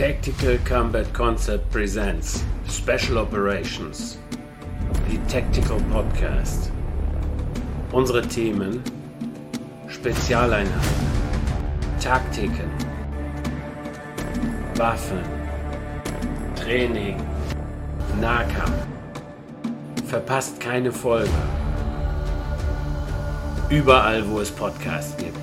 Tactical Combat Concept presents Special Operations, die Tactical Podcast. Unsere Themen: Spezialeinheiten, Taktiken, Waffen, Training, Nahkampf. Verpasst keine Folge. Überall, wo es Podcasts gibt.